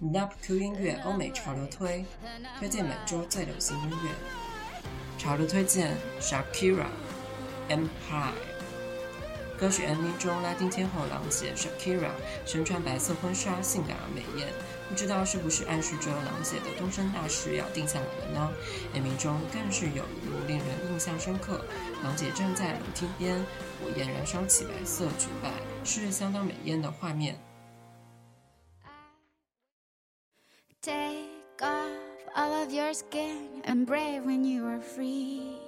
Nap Q 音乐欧美潮流推，推荐每周最流行音乐。潮流推荐：Shakira，《Empire》。歌曲 MV 中，拉丁天后郎姐 Shakira 身穿白色婚纱，性感而美艳。不知道是不是暗示着郎姐的终身大事要定下来了呢？MV 中更是有一幕令人印象深刻，郎姐站在楼梯边，火焰燃烧起白色裙摆，是相当美艳的画面。Take off all of your skin and brave when you are free.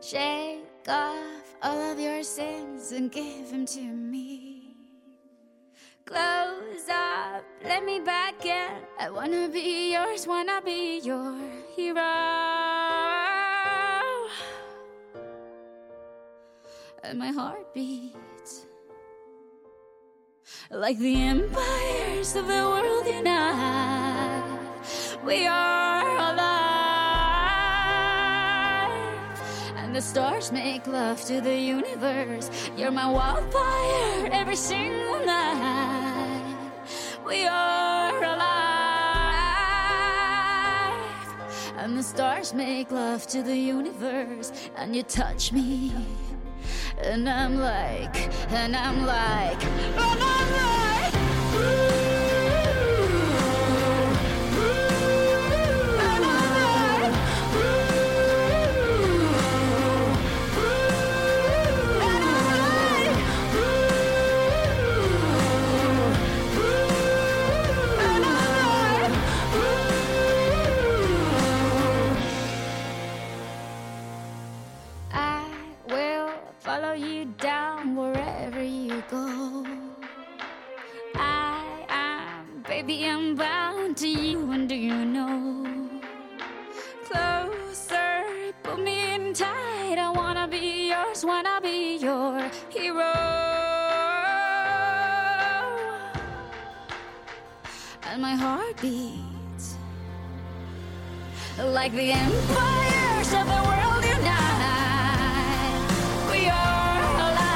Shake off all of your sins and give them to me. Close up, let me back in. I wanna be yours, wanna be your hero. And my heart beats like the empires of the world unite. We are alive, and the stars make love to the universe. You're my wildfire every single night. We are alive, and the stars make love to the universe, and you touch me. And I'm like, and I'm like, and I'm like, baby, I'm bound to you, and do you know? Closer, put me in tight. I wanna be yours, wanna be your hero. And my heart beats like the empires of the world unite. We are alive,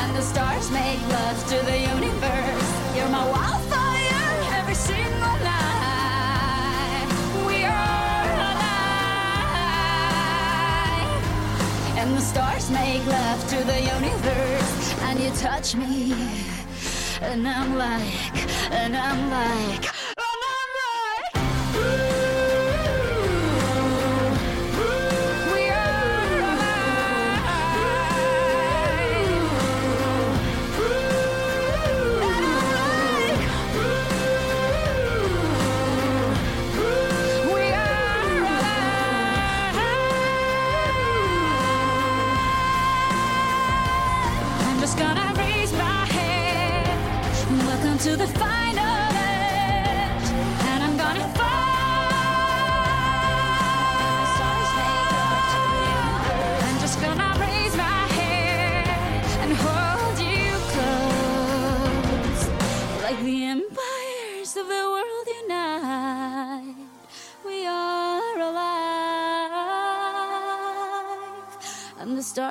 and the stars make love to the stars make love to the universe, and you touch me, and I'm like, and I'm like.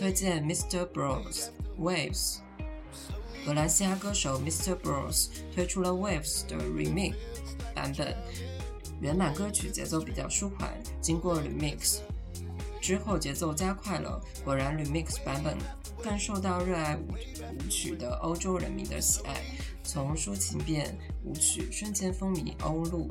推荐 Mr. Bros Waves。格兰西亚歌手 Mr. Bros 推出了 Waves 的 remix 版本，原版歌曲节奏比较舒缓，经过 remix 之后节奏加快了，果然 remix 版本更受到热爱舞舞曲的欧洲人民的喜爱。从抒情变舞曲瞬间风靡欧陆。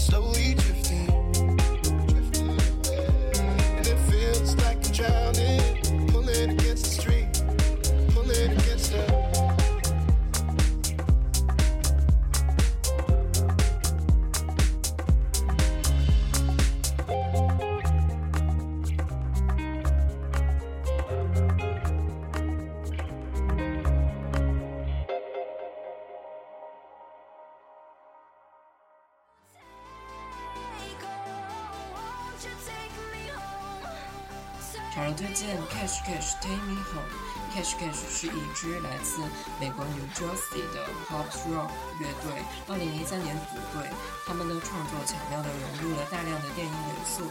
Slowly Cash Cash 是一支来自美国 New Jersey 的 pop rock 乐队，二零零三年组队。他们的创作巧妙地融入了大量的电音元素。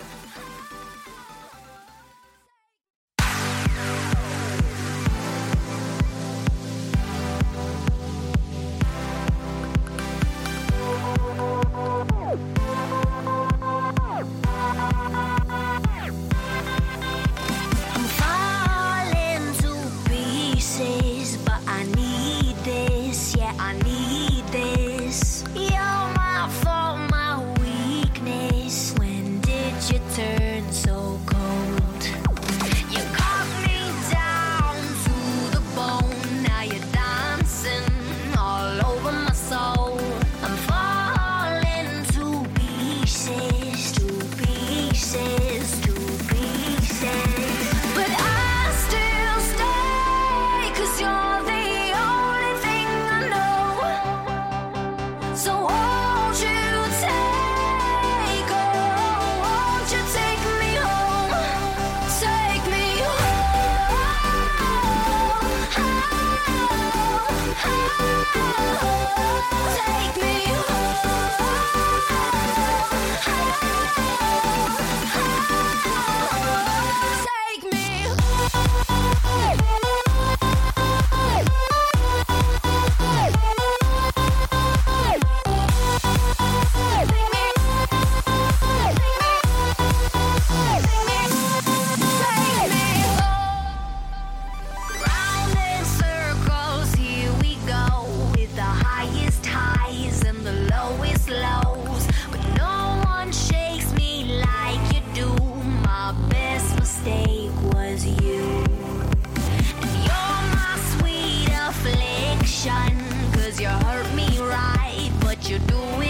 Cause you hurt me right, but you do it.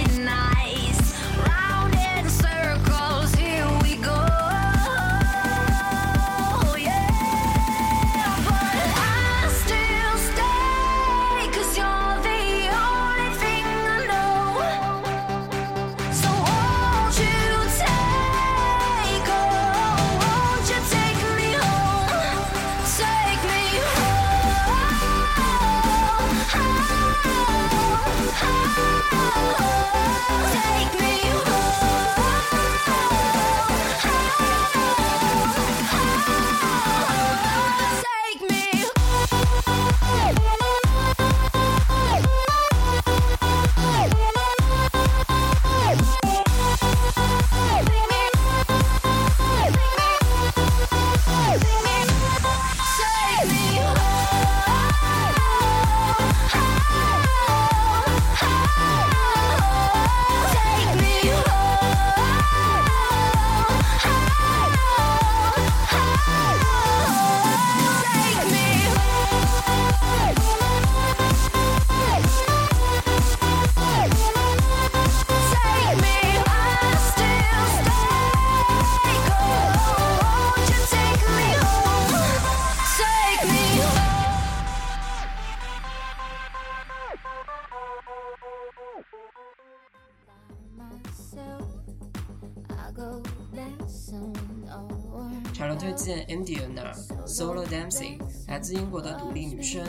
Indiana Solo Dancing，来自英国的独立女声。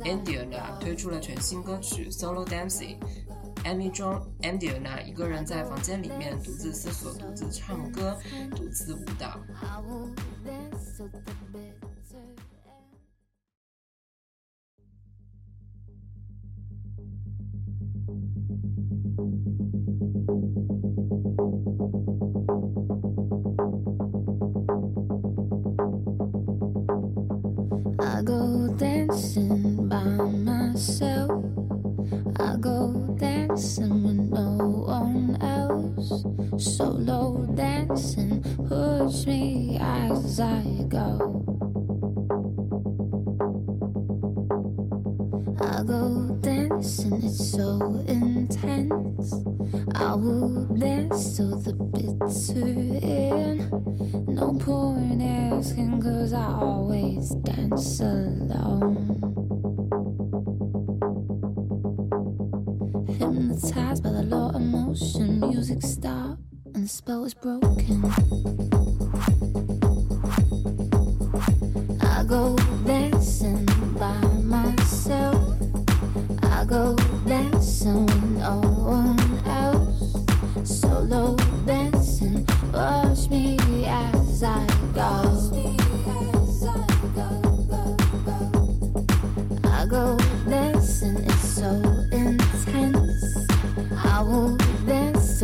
Indiana 推出了全新歌曲 Solo Dancing。MV 中，Indiana 一个人在房间里面独自思索、独自唱歌、独自舞蹈。Dancing by myself. Cause I always dance alone. Hypnotized by the law of motion, music stopped and the spell was broken. I go dancing by myself. I go dancing with no one else. Solo dancing, watch me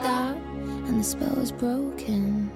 stop, and the spell is broken.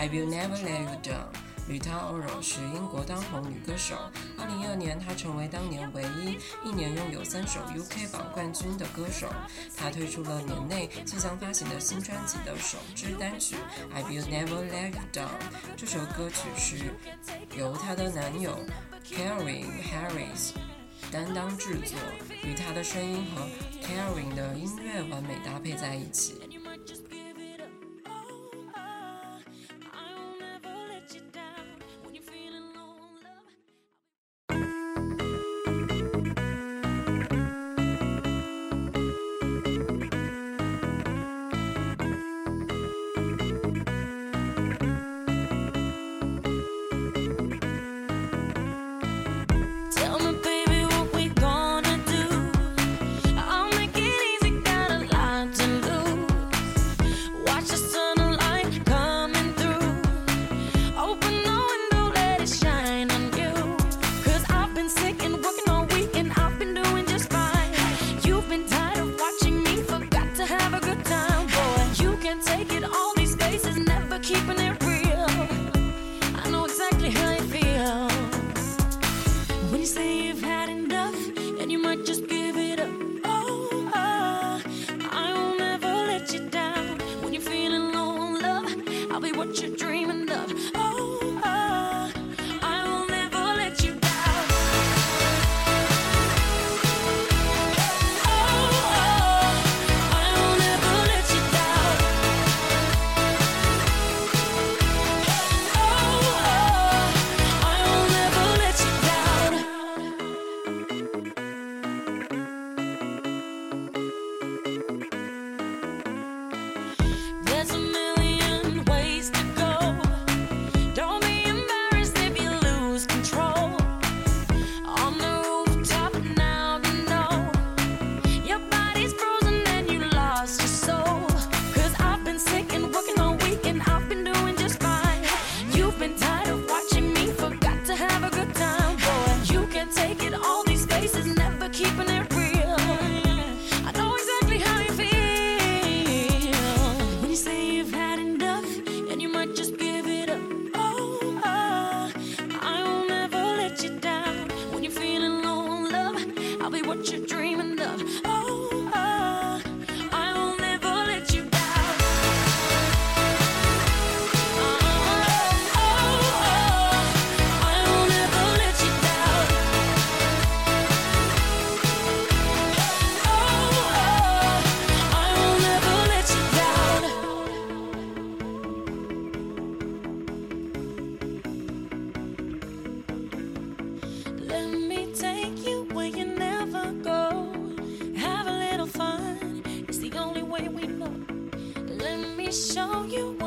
I will never let you down. 吕他 ora 是英国当红女歌手，2012年她成为当年唯一一年拥有三首 UK 榜冠军的歌手，她推出了年内即将发行的新专辑的首支单曲 I Will Never Let You Down 这首歌曲是由她的男友 Carrying Harris 担当制作，与她的声音和 Carrying 的音乐完美搭配在一起。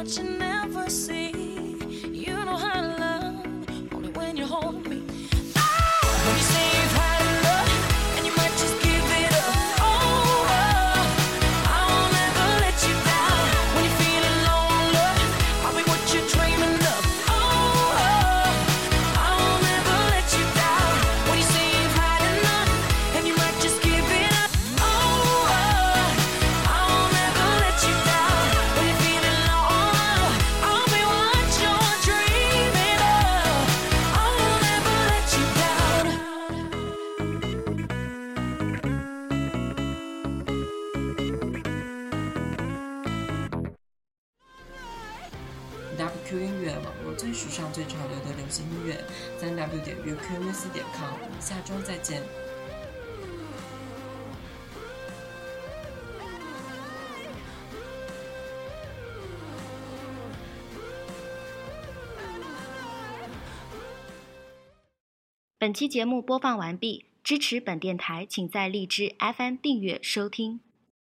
watching me. 三 w 点 qq 4点 com 下周再见。本期节目播放完毕，支持本电台请在荔枝 FM 订阅收听。